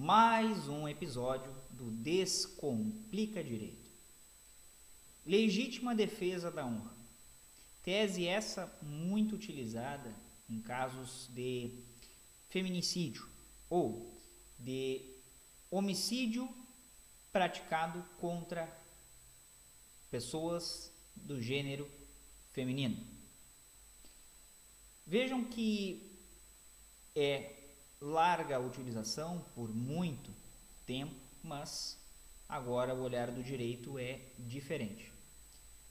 Mais um episódio do Descomplica Direito. Legítima defesa da honra. Tese essa muito utilizada em casos de feminicídio ou de homicídio praticado contra pessoas do gênero feminino. Vejam que é larga utilização por muito tempo, mas agora o olhar do direito é diferente.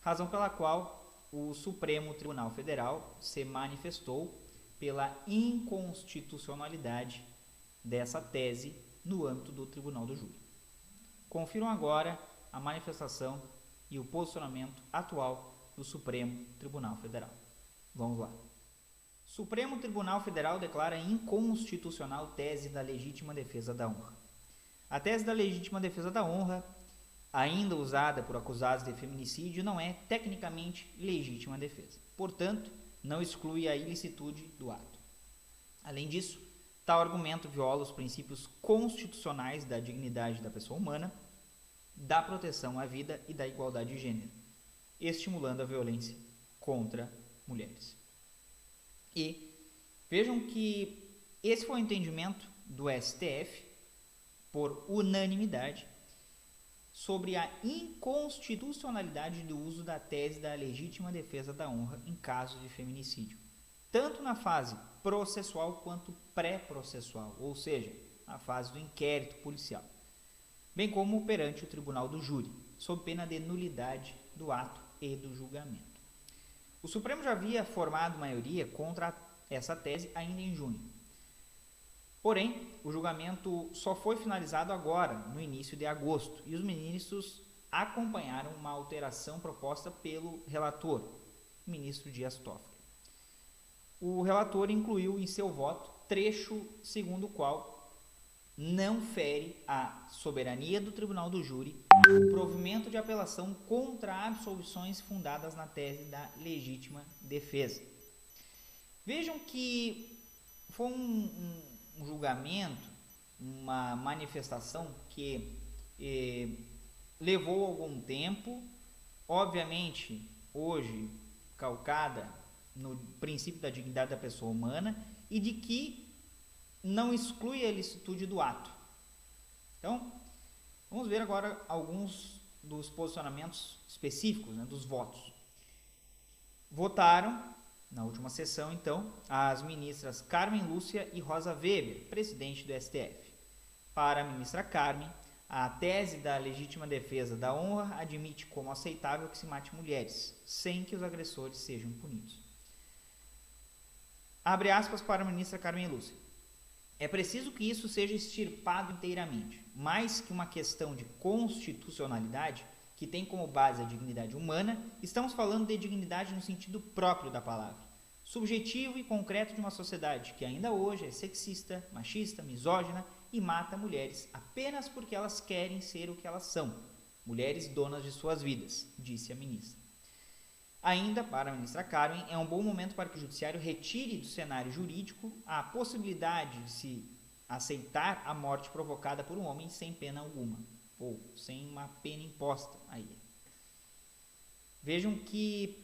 Razão pela qual o Supremo Tribunal Federal se manifestou pela inconstitucionalidade dessa tese no âmbito do Tribunal do Júri. Confiram agora a manifestação e o posicionamento atual do Supremo Tribunal Federal. Vamos lá. Supremo Tribunal Federal declara inconstitucional tese da legítima defesa da honra. A tese da legítima defesa da honra, ainda usada por acusados de feminicídio, não é tecnicamente legítima defesa. Portanto, não exclui a ilicitude do ato. Além disso, tal argumento viola os princípios constitucionais da dignidade da pessoa humana, da proteção à vida e da igualdade de gênero, estimulando a violência contra mulheres. E vejam que esse foi o entendimento do STF, por unanimidade, sobre a inconstitucionalidade do uso da tese da legítima defesa da honra em caso de feminicídio, tanto na fase processual quanto pré-processual, ou seja, na fase do inquérito policial, bem como perante o tribunal do júri, sob pena de nulidade do ato e do julgamento. O Supremo já havia formado maioria contra essa tese ainda em junho. Porém, o julgamento só foi finalizado agora, no início de agosto, e os ministros acompanharam uma alteração proposta pelo relator, ministro Dias Toffoli. O relator incluiu em seu voto trecho segundo o qual não fere a soberania do tribunal do júri o provimento de apelação contra absolvições fundadas na tese da legítima defesa. Vejam que foi um, um, julgamento, uma manifestação que eh, levou algum tempo, obviamente, hoje calcada no princípio da dignidade da pessoa humana e de que não exclui a ilicitude do ato. Então, vamos ver agora alguns dos posicionamentos específicos né, dos votos. Votaram, na última sessão, então, as ministras Carmen Lúcia e Rosa Weber, presidente do STF. Para a ministra Carmen, a tese da legítima defesa da honra admite como aceitável que se mate mulheres, sem que os agressores sejam punidos. Abre aspas para a ministra Carmen Lúcia. É preciso que isso seja extirpado inteiramente. Mais que uma questão de constitucionalidade, que tem como base a dignidade humana, estamos falando de dignidade no sentido próprio da palavra, subjetivo e concreto de uma sociedade que ainda hoje é sexista, machista, misógina e mata mulheres apenas porque elas querem ser o que elas são, mulheres donas de suas vidas, disse a ministra. Ainda, para a ministra Carmen, é um bom momento para que o Judiciário retire do cenário jurídico a possibilidade de se aceitar a morte provocada por um homem sem pena alguma, ou sem uma pena imposta a ele. Vejam que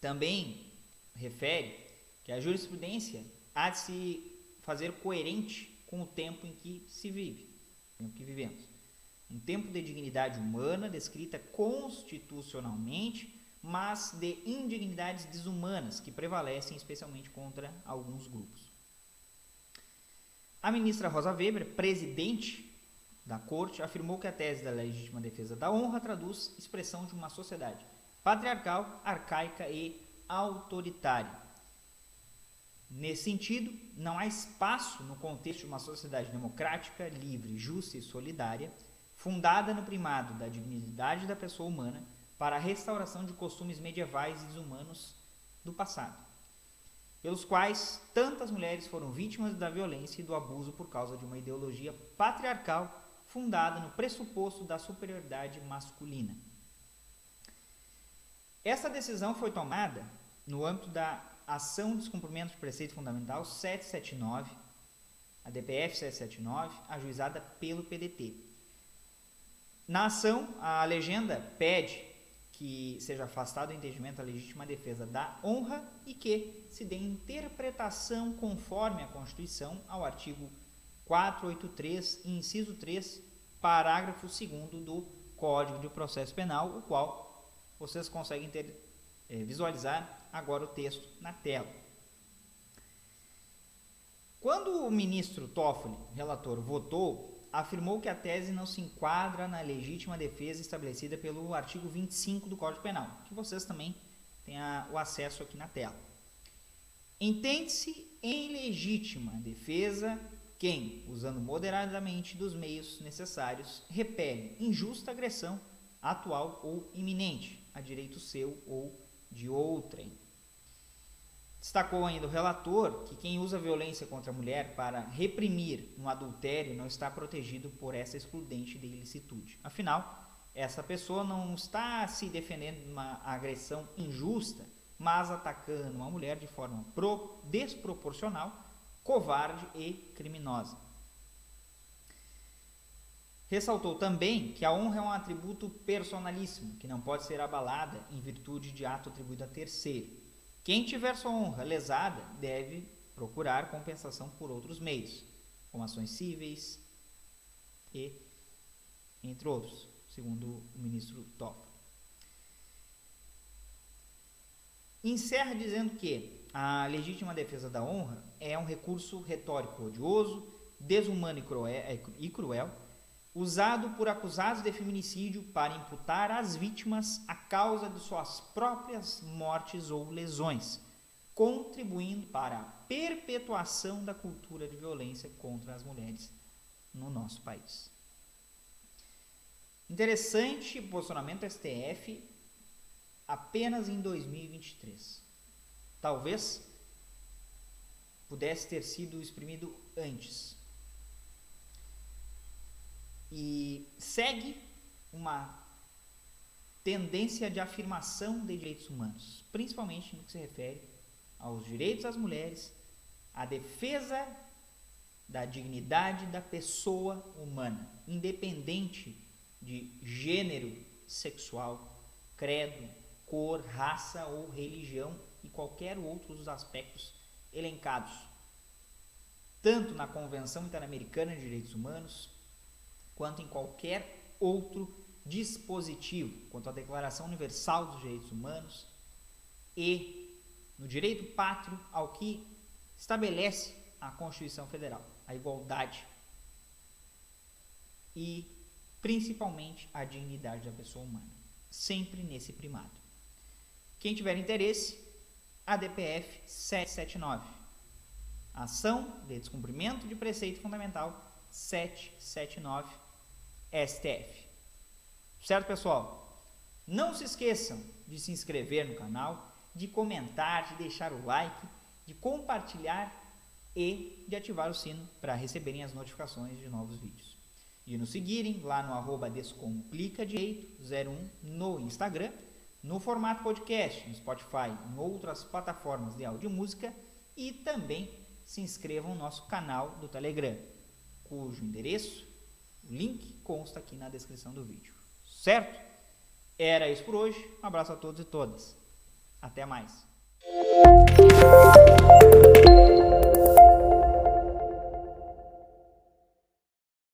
também refere que a jurisprudência há de se fazer coerente com o tempo em que se vive, em que vivemos. Um tempo de dignidade humana descrita constitucionalmente mas de indignidades desumanas que prevalecem especialmente contra alguns grupos. A ministra Rosa Weber, presidente da corte, afirmou que a tese da legítima defesa da honra traduz expressão de uma sociedade patriarcal, arcaica e autoritária. Nesse sentido, não há espaço no contexto de uma sociedade democrática, livre, justa e solidária fundada no primado da dignidade da pessoa humana para a restauração de costumes medievais e desumanos do passado, pelos quais tantas mulheres foram vítimas da violência e do abuso por causa de uma ideologia patriarcal fundada no pressuposto da superioridade masculina. Essa decisão foi tomada no âmbito da Ação de Descumprimento de Preceito Fundamental 779, a DPF 779, ajuizada pelo PDT. Na ação, a legenda pede que seja afastado o entendimento da legítima defesa da honra e que se dê interpretação conforme a Constituição ao artigo 483, inciso 3, parágrafo 2 do Código de Processo Penal, o qual vocês conseguem ter, é, visualizar agora o texto na tela. Quando o ministro Toffoli, relator, votou, afirmou que a tese não se enquadra na legítima defesa estabelecida pelo artigo 25 do Código Penal, que vocês também têm a, o acesso aqui na tela. Entende-se em legítima defesa quem, usando moderadamente dos meios necessários, repele injusta agressão atual ou iminente a direito seu ou de outrem. Destacou ainda o relator que quem usa violência contra a mulher para reprimir um adultério não está protegido por essa excludente de ilicitude. Afinal, essa pessoa não está se defendendo de uma agressão injusta, mas atacando uma mulher de forma pro, desproporcional, covarde e criminosa. Ressaltou também que a honra é um atributo personalíssimo, que não pode ser abalada em virtude de ato atribuído a terceiro. Quem tiver sua honra lesada deve procurar compensação por outros meios, como ações cíveis e entre outros, segundo o ministro Toffoli. Encerra dizendo que a legítima defesa da honra é um recurso retórico odioso, desumano e cruel, usado por acusados de feminicídio para imputar às vítimas a causa de suas próprias mortes ou lesões, contribuindo para a perpetuação da cultura de violência contra as mulheres no nosso país. Interessante posicionamento STF apenas em 2023. Talvez pudesse ter sido exprimido antes e segue uma tendência de afirmação de direitos humanos, principalmente no que se refere aos direitos das mulheres, à defesa da dignidade da pessoa humana, independente de gênero sexual, credo, cor, raça ou religião e qualquer outro dos aspectos elencados, tanto na Convenção Interamericana de Direitos Humanos, quanto em qualquer outro dispositivo, quanto à Declaração Universal dos Direitos Humanos e no direito pátrio ao que estabelece a Constituição Federal, a igualdade e principalmente a dignidade da pessoa humana, sempre nesse primado. Quem tiver interesse, a DPF 779, Ação de Descumprimento de Preceito Fundamental 779 STF. Certo, pessoal? Não se esqueçam de se inscrever no canal, de comentar, de deixar o like, de compartilhar e de ativar o sino para receberem as notificações de novos vídeos. E nos seguirem lá no arroba descomplicadireito01 no Instagram, no formato podcast, no Spotify, em outras plataformas de áudio e música e também se inscrevam no nosso canal do Telegram, cujo endereço o link consta aqui na descrição do vídeo. Certo? Era isso por hoje. Um abraço a todos e todas. Até mais.